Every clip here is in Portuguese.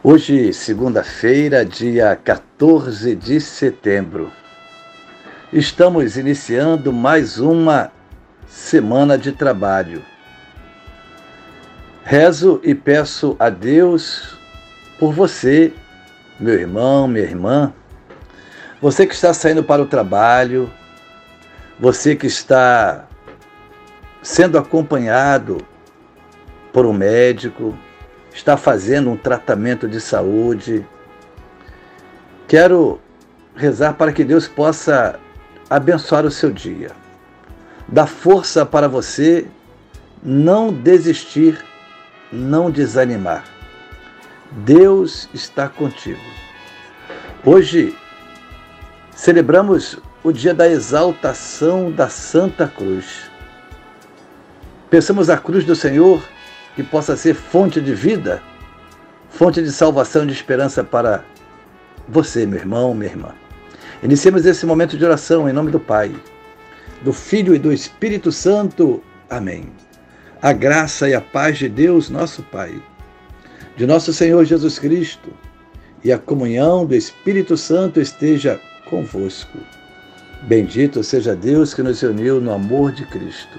Hoje, segunda-feira, dia 14 de setembro, estamos iniciando mais uma semana de trabalho. Rezo e peço a Deus por você, meu irmão, minha irmã, você que está saindo para o trabalho, você que está sendo acompanhado por um médico, está fazendo um tratamento de saúde. Quero rezar para que Deus possa abençoar o seu dia, dar força para você não desistir, não desanimar. Deus está contigo. Hoje celebramos o dia da exaltação da Santa Cruz. Pensamos a cruz do Senhor que possa ser fonte de vida, fonte de salvação e de esperança para você, meu irmão, minha irmã. Iniciemos esse momento de oração em nome do Pai, do Filho e do Espírito Santo. Amém. A graça e a paz de Deus, nosso Pai, de nosso Senhor Jesus Cristo e a comunhão do Espírito Santo esteja convosco. Bendito seja Deus que nos uniu no amor de Cristo.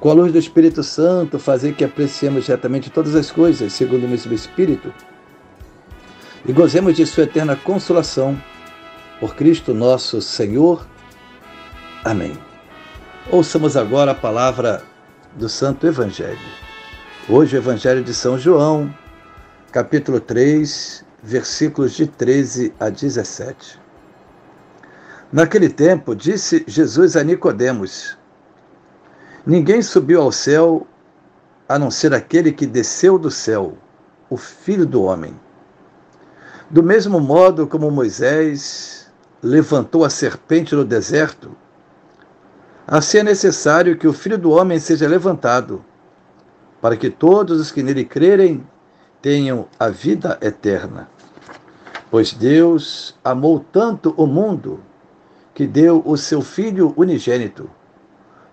com a luz do Espírito Santo, fazer que apreciemos retamente todas as coisas, segundo o mesmo Espírito, e gozemos de Sua eterna consolação. Por Cristo nosso Senhor. Amém. Ouçamos agora a palavra do Santo Evangelho. Hoje, o Evangelho de São João, capítulo 3, versículos de 13 a 17. Naquele tempo, disse Jesus a Nicodemos: Ninguém subiu ao céu a não ser aquele que desceu do céu, o Filho do Homem. Do mesmo modo como Moisés levantou a serpente no deserto, assim é necessário que o Filho do Homem seja levantado, para que todos os que nele crerem tenham a vida eterna. Pois Deus amou tanto o mundo que deu o seu Filho unigênito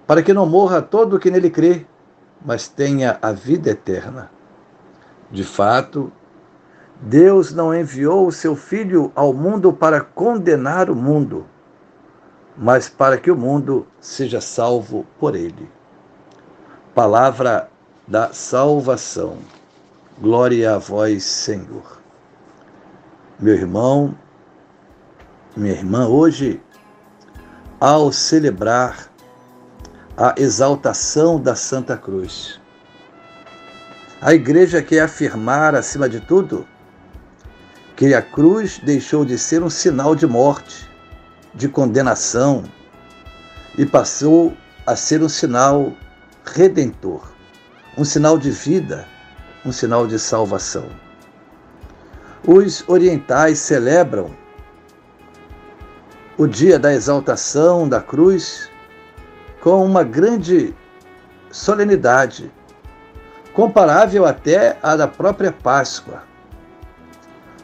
para que não morra todo o que nele crê, mas tenha a vida eterna. De fato, Deus não enviou o seu Filho ao mundo para condenar o mundo, mas para que o mundo seja salvo por ele. Palavra da salvação. Glória a vós, Senhor. Meu irmão, minha irmã, hoje, ao celebrar a exaltação da Santa Cruz. A igreja quer afirmar, acima de tudo, que a cruz deixou de ser um sinal de morte, de condenação, e passou a ser um sinal redentor, um sinal de vida, um sinal de salvação. Os orientais celebram o dia da exaltação da cruz com uma grande solenidade, comparável até à da própria Páscoa.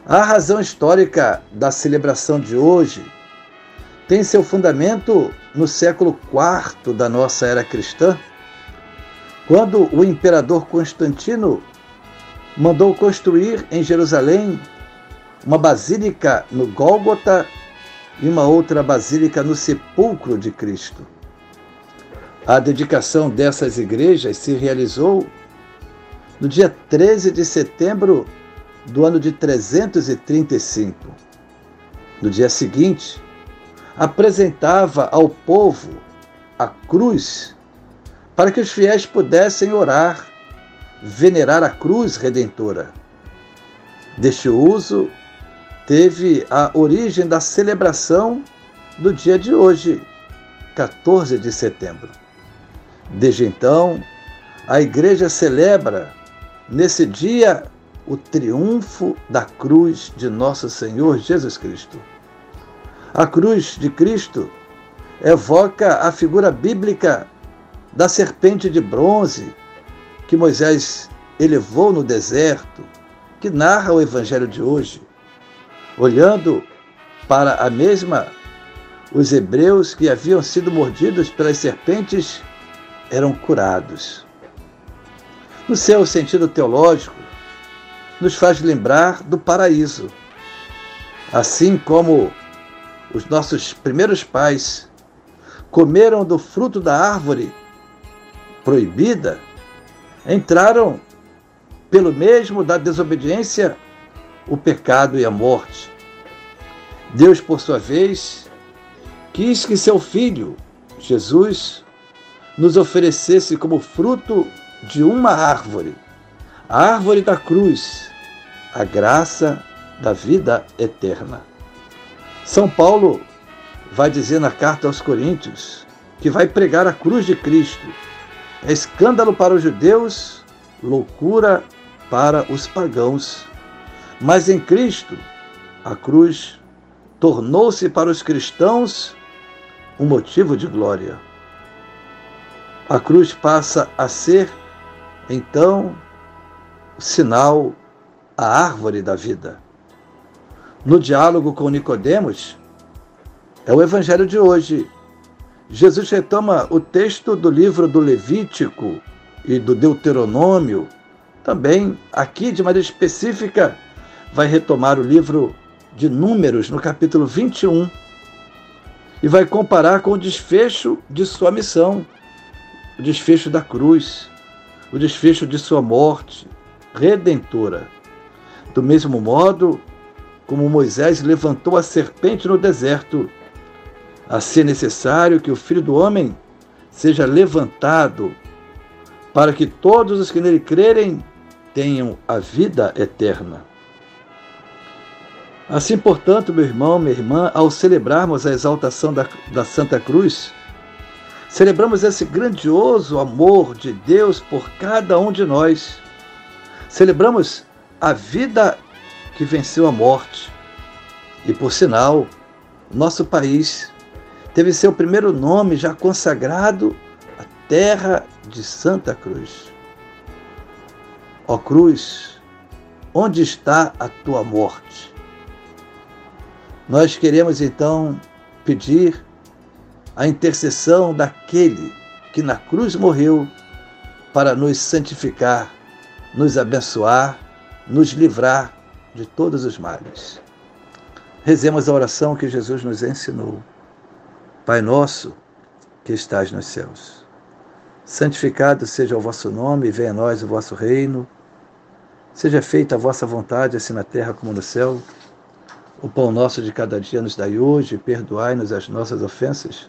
A razão histórica da celebração de hoje tem seu fundamento no século IV da nossa era cristã, quando o imperador Constantino mandou construir em Jerusalém uma basílica no Gólgota e uma outra basílica no sepulcro de Cristo. A dedicação dessas igrejas se realizou no dia 13 de setembro do ano de 335. No dia seguinte, apresentava ao povo a cruz para que os fiéis pudessem orar, venerar a cruz redentora. Deste uso teve a origem da celebração do dia de hoje, 14 de setembro. Desde então, a Igreja celebra nesse dia o triunfo da cruz de nosso Senhor Jesus Cristo. A cruz de Cristo evoca a figura bíblica da serpente de bronze que Moisés elevou no deserto, que narra o evangelho de hoje. Olhando para a mesma, os hebreus que haviam sido mordidos pelas serpentes eram curados. No seu sentido teológico, nos faz lembrar do paraíso. Assim como os nossos primeiros pais comeram do fruto da árvore proibida, entraram pelo mesmo da desobediência o pecado e a morte. Deus, por sua vez, quis que seu filho, Jesus, nos oferecesse como fruto de uma árvore, a árvore da cruz, a graça da vida eterna. São Paulo vai dizer na carta aos Coríntios que vai pregar a cruz de Cristo. É escândalo para os judeus, loucura para os pagãos. Mas em Cristo, a cruz tornou-se para os cristãos um motivo de glória. A cruz passa a ser, então, o sinal, a árvore da vida. No diálogo com Nicodemos, é o evangelho de hoje. Jesus retoma o texto do livro do Levítico e do Deuteronômio. Também, aqui de maneira específica, vai retomar o livro de Números, no capítulo 21, e vai comparar com o desfecho de sua missão, o desfecho da cruz, o desfecho de sua morte redentora. Do mesmo modo como Moisés levantou a serpente no deserto, assim é necessário que o Filho do Homem seja levantado, para que todos os que nele crerem tenham a vida eterna. Assim, portanto, meu irmão, minha irmã, ao celebrarmos a exaltação da, da Santa Cruz, celebramos esse grandioso amor de Deus por cada um de nós. Celebramos a vida que venceu a morte. E, por sinal, nosso país teve seu primeiro nome já consagrado a terra de Santa Cruz. Ó cruz, onde está a tua morte? Nós queremos então pedir a intercessão daquele que na cruz morreu para nos santificar, nos abençoar, nos livrar de todos os males. Rezemos a oração que Jesus nos ensinou. Pai nosso, que estás nos céus, santificado seja o vosso nome, venha a nós o vosso reino. Seja feita a vossa vontade, assim na terra como no céu. O pão nosso de cada dia nos dai hoje, perdoai-nos as nossas ofensas,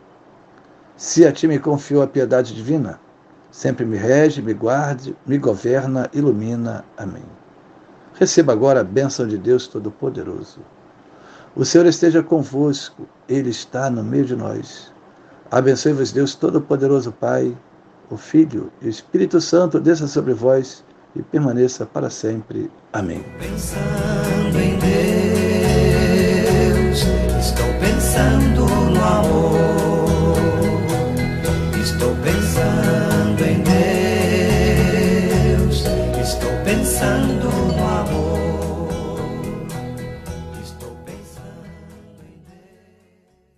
se a ti me confiou a piedade divina, sempre me rege, me guarde, me governa, ilumina. Amém. Receba agora a bênção de Deus Todo-Poderoso. O Senhor esteja convosco, Ele está no meio de nós. Abençoe-vos, Deus Todo-Poderoso, Pai, o Filho e o Espírito Santo, desça sobre vós e permaneça para sempre. Amém. Pensando em Deus, estou pensando.